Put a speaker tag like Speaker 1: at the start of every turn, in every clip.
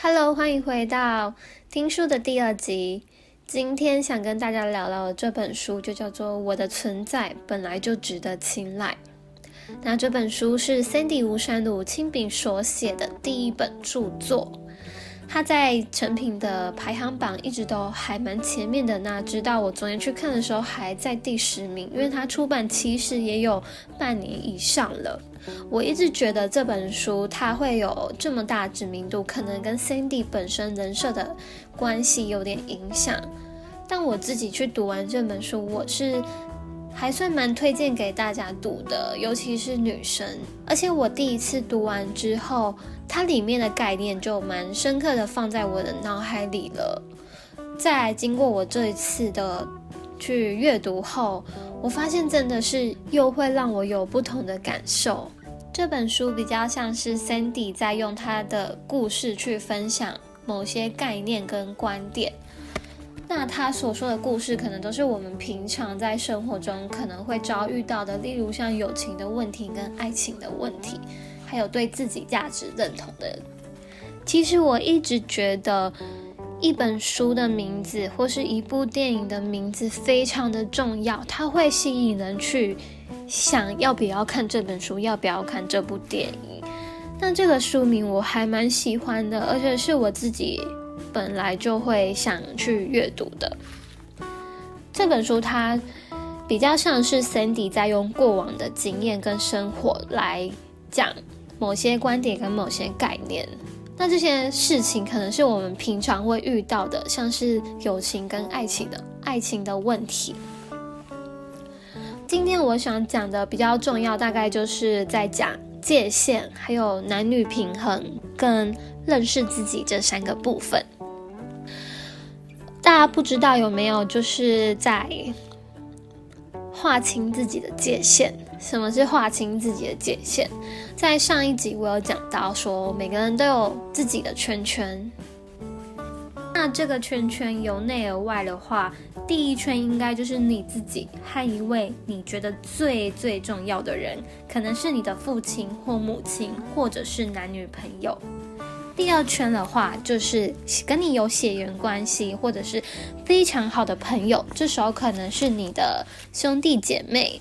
Speaker 1: Hello，欢迎回到听书的第二集。今天想跟大家聊聊的这本书，就叫做《我的存在本来就值得青睐》。那这本书是 Sandy 吴山鲁亲笔所写的第一本著作。它在成品的排行榜一直都还蛮前面的，那直到我昨天去看的时候还在第十名，因为它出版其实也有半年以上了。我一直觉得这本书它会有这么大知名度，可能跟 Cindy 本身人设的关系有点影响。但我自己去读完这本书，我是。还算蛮推荐给大家读的，尤其是女生。而且我第一次读完之后，它里面的概念就蛮深刻的放在我的脑海里了。在经过我这一次的去阅读后，我发现真的是又会让我有不同的感受。这本书比较像是 Sandy 在用他的故事去分享某些概念跟观点。那他所说的故事，可能都是我们平常在生活中可能会遭遇到的，例如像友情的问题、跟爱情的问题，还有对自己价值认同的。其实我一直觉得，一本书的名字或是一部电影的名字非常的重要，它会吸引人去想要不要看这本书，要不要看这部电影。那这个书名我还蛮喜欢的，而且是我自己。本来就会想去阅读的这本书，它比较像是 Sandy 在用过往的经验跟生活来讲某些观点跟某些概念。那这些事情可能是我们平常会遇到的，像是友情跟爱情的爱情的问题。今天我想讲的比较重要，大概就是在讲界限，还有男女平衡跟认识自己这三个部分。大家不知道有没有就是在划清自己的界限？什么是划清自己的界限？在上一集我有讲到说，每个人都有自己的圈圈。那这个圈圈由内而外的话，第一圈应该就是你自己和一位你觉得最最重要的人，可能是你的父亲或母亲，或者是男女朋友。第二圈的话，就是跟你有血缘关系，或者是非常好的朋友，这时候可能是你的兄弟姐妹，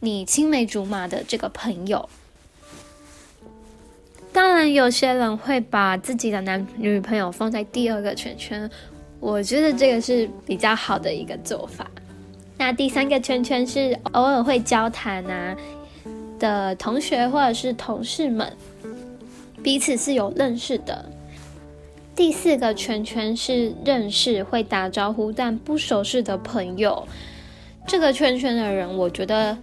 Speaker 1: 你青梅竹马的这个朋友。当然，有些人会把自己的男女朋友放在第二个圈圈，我觉得这个是比较好的一个做法。那第三个圈圈是偶尔会交谈啊的同学或者是同事们。彼此是有认识的。第四个圈圈是认识会打招呼但不熟识的朋友。这个圈圈的人，我觉得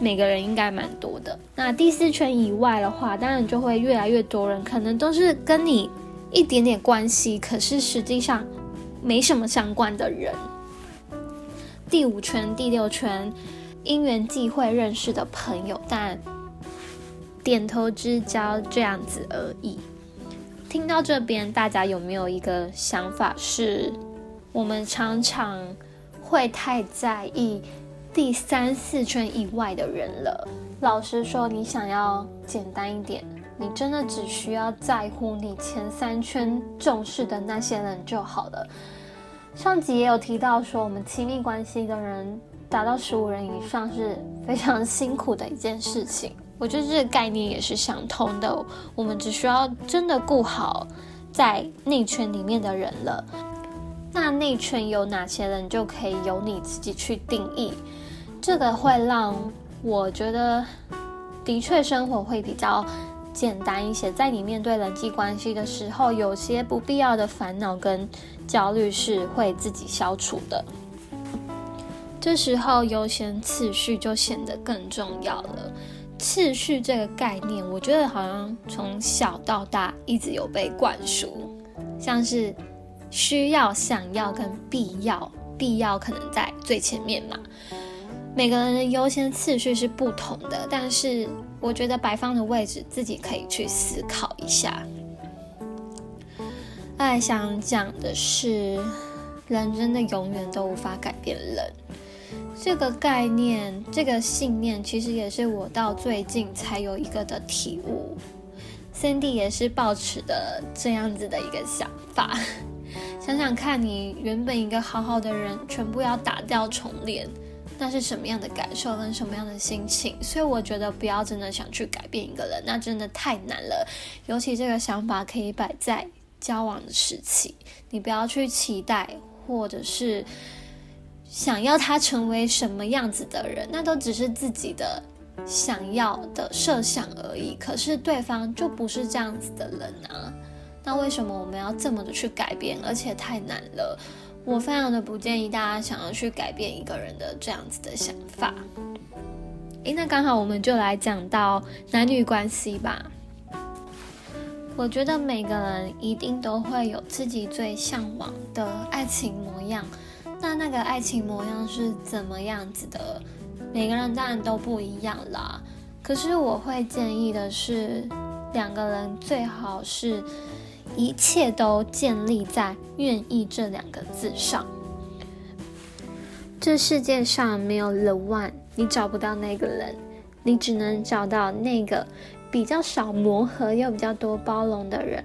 Speaker 1: 每个人应该蛮多的。那第四圈以外的话，当然就会越来越多人，可能都是跟你一点点关系，可是实际上没什么相关的人。第五圈、第六圈，因缘际会认识的朋友，但。点头之交这样子而已。听到这边，大家有没有一个想法是，我们常常会太在意第三四圈以外的人了？老实说，你想要简单一点，你真的只需要在乎你前三圈重视的那些人就好了。上集也有提到说，我们亲密关系的人达到十五人以上是非常辛苦的一件事情。我觉得这个概念也是相通的，我们只需要真的顾好在内圈里面的人了。那内圈有哪些人，就可以由你自己去定义。这个会让我觉得，的确生活会比较简单一些。在你面对人际关系的时候，有些不必要的烦恼跟焦虑是会自己消除的。这时候优先次序就显得更重要了。次序这个概念，我觉得好像从小到大一直有被灌输，像是需要、想要跟必要，必要可能在最前面嘛。每个人的优先次序是不同的，但是我觉得摆放的位置自己可以去思考一下。爱想讲的是，人真的永远都无法改变人。这个概念，这个信念，其实也是我到最近才有一个的体悟。Cindy 也是抱持的这样子的一个想法。想想看你原本一个好好的人，全部要打掉重练，那是什么样的感受跟什么样的心情？所以我觉得不要真的想去改变一个人，那真的太难了。尤其这个想法可以摆在交往的时期，你不要去期待或者是想要他成为什么样子的人，那都只是自己的想要的设想而已。可是对方就不是这样子的人啊。那为什么我们要这么的去改变，而且太难了？我非常的不建议大家想要去改变一个人的这样子的想法。诶，那刚好我们就来讲到男女关系吧。我觉得每个人一定都会有自己最向往的爱情模样。那那个爱情模样是怎么样子的？每个人当然都不一样啦。可是我会建议的是，两个人最好是。一切都建立在“愿意”这两个字上。这世界上没有 the one，你找不到那个人，你只能找到那个比较少磨合又比较多包容的人。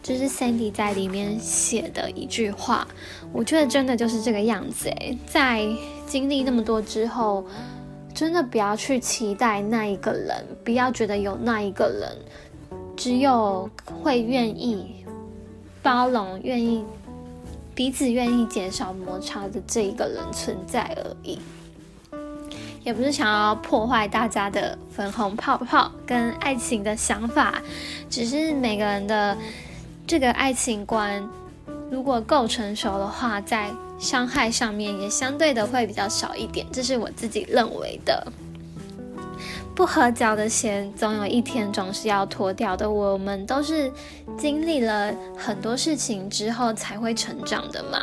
Speaker 1: 这是 Sandy 在里面写的一句话，我觉得真的就是这个样子诶，在经历那么多之后，真的不要去期待那一个人，不要觉得有那一个人，只有会愿意。包容、愿意彼此愿意减少摩擦的这一个人存在而已，也不是想要破坏大家的粉红泡泡跟爱情的想法，只是每个人的这个爱情观如果够成熟的话，在伤害上面也相对的会比较少一点，这是我自己认为的。不合脚的鞋，总有一天总是要脱掉的。我们都是经历了很多事情之后才会成长的嘛。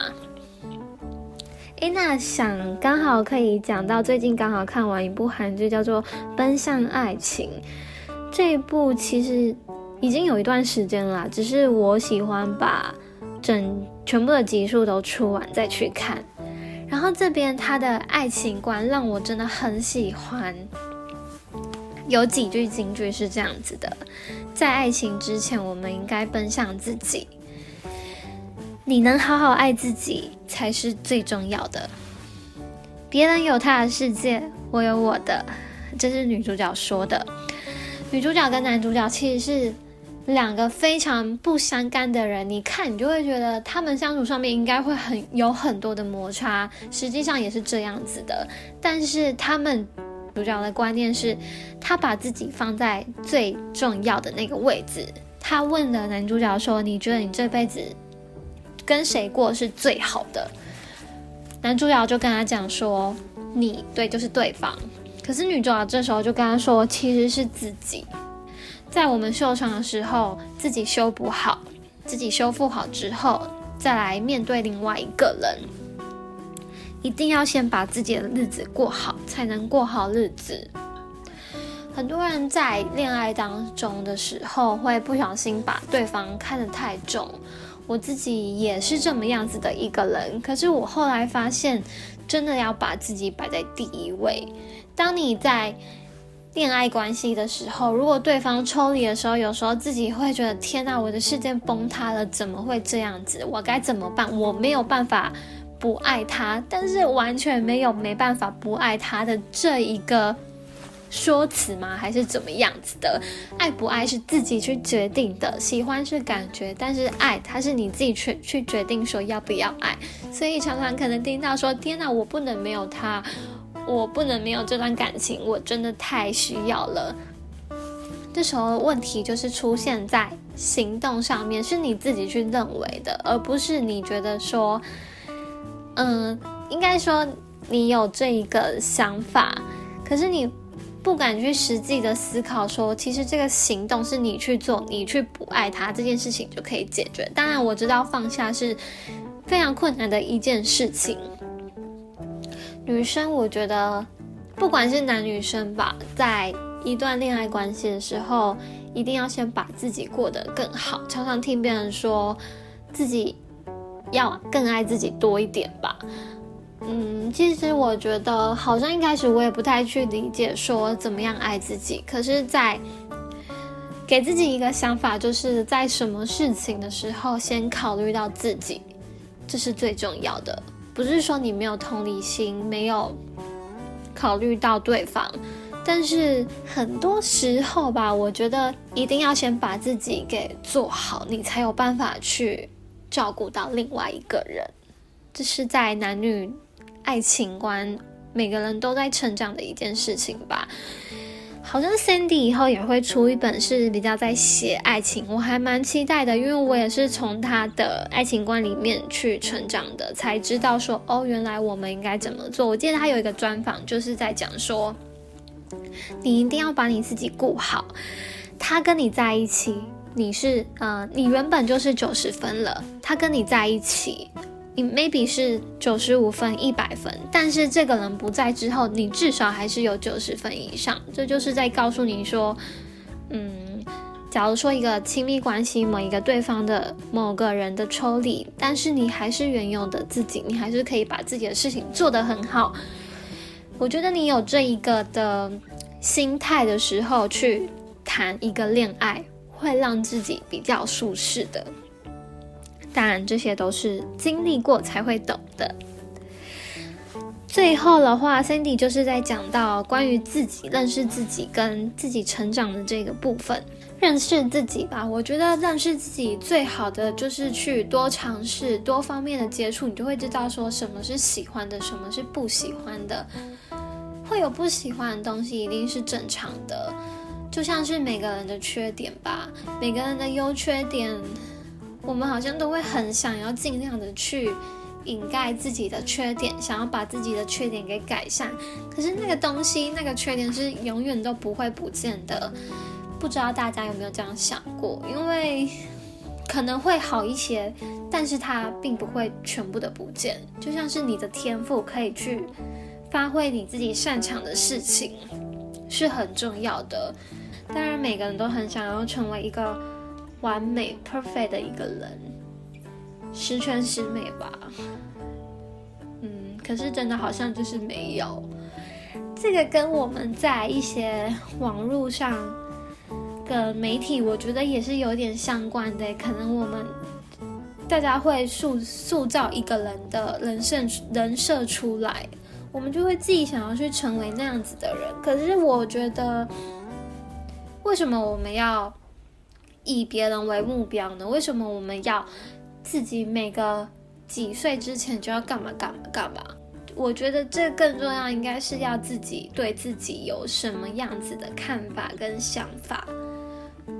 Speaker 1: 诶，那想刚好可以讲到最近刚好看完一部韩剧，叫做《奔向爱情》。这一部其实已经有一段时间了，只是我喜欢把整全部的集数都出完再去看。然后这边他的爱情观让我真的很喜欢。有几句金句是这样子的：在爱情之前，我们应该奔向自己。你能好好爱自己才是最重要的。别人有他的世界，我有我的。这是女主角说的。女主角跟男主角其实是两个非常不相干的人。你看，你就会觉得他们相处上面应该会很有很多的摩擦，实际上也是这样子的。但是他们。主角的观念是，他把自己放在最重要的那个位置。他问了男主角说：“你觉得你这辈子跟谁过是最好的？”男主角就跟他讲说：“你对，就是对方。”可是女主角这时候就跟他说：“其实是自己，在我们受伤的时候，自己修补好，自己修复好之后，再来面对另外一个人。”一定要先把自己的日子过好，才能过好日子。很多人在恋爱当中的时候，会不小心把对方看得太重。我自己也是这么样子的一个人。可是我后来发现，真的要把自己摆在第一位。当你在恋爱关系的时候，如果对方抽离的时候，有时候自己会觉得天哪，我的世界崩塌了，怎么会这样子？我该怎么办？我没有办法。不爱他，但是完全没有没办法不爱他的这一个说辞吗？还是怎么样子的？爱不爱是自己去决定的，喜欢是感觉，但是爱它是你自己去去决定说要不要爱。所以常常可能听到说：“天哪，我不能没有他，我不能没有这段感情，我真的太需要了。”这时候问题就是出现在行动上面，是你自己去认为的，而不是你觉得说。嗯，应该说你有这一个想法，可是你不敢去实际的思考，说其实这个行动是你去做，你去不爱他这件事情就可以解决。当然我知道放下是非常困难的一件事情。女生，我觉得不管是男女生吧，在一段恋爱关系的时候，一定要先把自己过得更好。常常听别人说自己。要更爱自己多一点吧。嗯，其实我觉得好像一开始我也不太去理解说怎么样爱自己。可是，在给自己一个想法，就是在什么事情的时候，先考虑到自己，这是最重要的。不是说你没有同理心，没有考虑到对方，但是很多时候吧，我觉得一定要先把自己给做好，你才有办法去照顾到另外一个人。这是在男女爱情观，每个人都在成长的一件事情吧。好像 Sandy 以后也会出一本是比较在写爱情，我还蛮期待的，因为我也是从他的爱情观里面去成长的，才知道说哦，原来我们应该怎么做。我记得他有一个专访，就是在讲说，你一定要把你自己顾好。他跟你在一起，你是呃，你原本就是九十分了，他跟你在一起。你 maybe 是九十五分、一百分，但是这个人不在之后，你至少还是有九十分以上。这就是在告诉你说，嗯，假如说一个亲密关系，某一个对方的某个人的抽离，但是你还是原有的自己，你还是可以把自己的事情做得很好。我觉得你有这一个的心态的时候，去谈一个恋爱，会让自己比较舒适的。当然，这些都是经历过才会懂的。最后的话，Cindy 就是在讲到关于自己认识自己跟自己成长的这个部分。认识自己吧，我觉得认识自己最好的就是去多尝试多方面的接触，你就会知道说什么是喜欢的，什么是不喜欢的。会有不喜欢的东西，一定是正常的，就像是每个人的缺点吧，每个人的优缺点。我们好像都会很想要尽量的去掩盖自己的缺点，想要把自己的缺点给改善。可是那个东西，那个缺点是永远都不会不见的。不知道大家有没有这样想过？因为可能会好一些，但是它并不会全部的不见。就像是你的天赋可以去发挥你自己擅长的事情，是很重要的。当然，每个人都很想要成为一个。完美 perfect 的一个人，十全十美吧。嗯，可是真的好像就是没有。这个跟我们在一些网络上的媒体，我觉得也是有点相关的。可能我们大家会塑塑造一个人的人设人设出来，我们就会自己想要去成为那样子的人。可是我觉得，为什么我们要？以别人为目标呢？为什么我们要自己每个几岁之前就要干嘛干嘛干嘛？我觉得这更重要，应该是要自己对自己有什么样子的看法跟想法，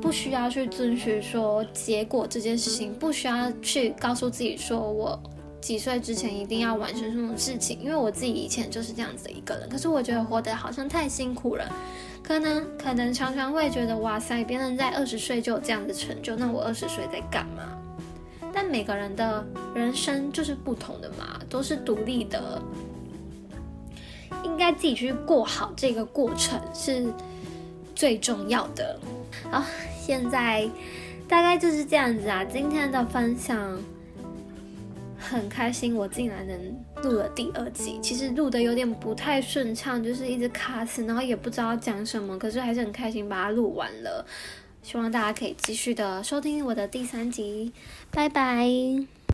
Speaker 1: 不需要去遵循说结果这件事情，不需要去告诉自己说我几岁之前一定要完成什么事情，因为我自己以前就是这样子的一个人。可是我觉得活得好像太辛苦了。可能可能常常会觉得哇塞，别人在二十岁就有这样的成就，那我二十岁在干嘛？但每个人的人生就是不同的嘛，都是独立的，应该自己去过好这个过程是最重要的。好，现在大概就是这样子啊，今天的分享。很开心，我竟然能录了第二集。其实录的有点不太顺畅，就是一直卡死，然后也不知道讲什么。可是还是很开心把它录完了。希望大家可以继续的收听我的第三集。拜拜。